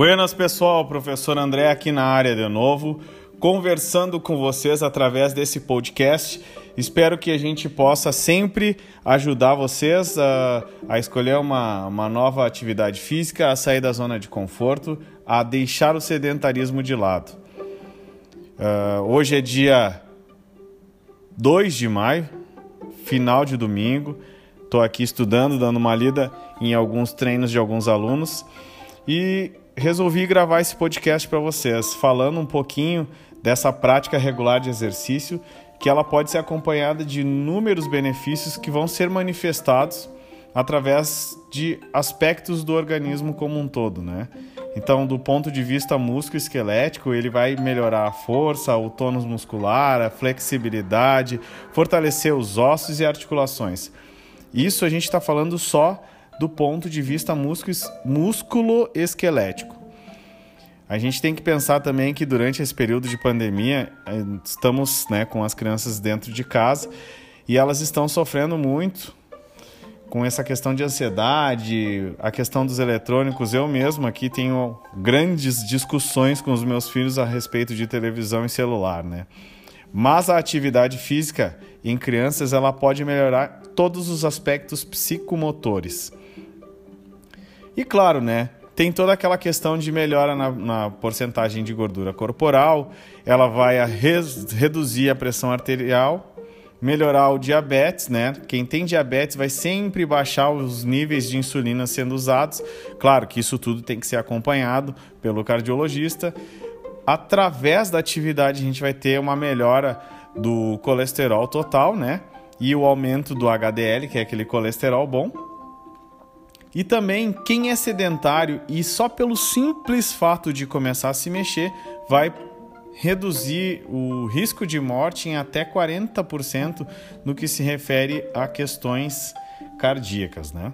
Buenas pessoal, professor André aqui na área de novo, conversando com vocês através desse podcast. Espero que a gente possa sempre ajudar vocês a, a escolher uma, uma nova atividade física, a sair da zona de conforto, a deixar o sedentarismo de lado. Uh, hoje é dia 2 de maio, final de domingo. Estou aqui estudando, dando uma lida em alguns treinos de alguns alunos e resolvi gravar esse podcast para vocês, falando um pouquinho dessa prática regular de exercício, que ela pode ser acompanhada de inúmeros benefícios que vão ser manifestados através de aspectos do organismo como um todo, né? Então, do ponto de vista músculo-esquelético, ele vai melhorar a força, o tônus muscular, a flexibilidade, fortalecer os ossos e articulações. Isso a gente está falando só do ponto de vista músculo-esquelético. A gente tem que pensar também que durante esse período de pandemia, eh, estamos né, com as crianças dentro de casa e elas estão sofrendo muito com essa questão de ansiedade, a questão dos eletrônicos. Eu mesmo aqui tenho grandes discussões com os meus filhos a respeito de televisão e celular, né? Mas a atividade física em crianças ela pode melhorar todos os aspectos psicomotores. E claro, né? Tem toda aquela questão de melhora na, na porcentagem de gordura corporal, ela vai a res, reduzir a pressão arterial, melhorar o diabetes, né? Quem tem diabetes vai sempre baixar os níveis de insulina sendo usados. Claro que isso tudo tem que ser acompanhado pelo cardiologista. Através da atividade, a gente vai ter uma melhora do colesterol total, né? E o aumento do HDL, que é aquele colesterol bom. E também quem é sedentário e só pelo simples fato de começar a se mexer vai reduzir o risco de morte em até 40% no que se refere a questões cardíacas, né?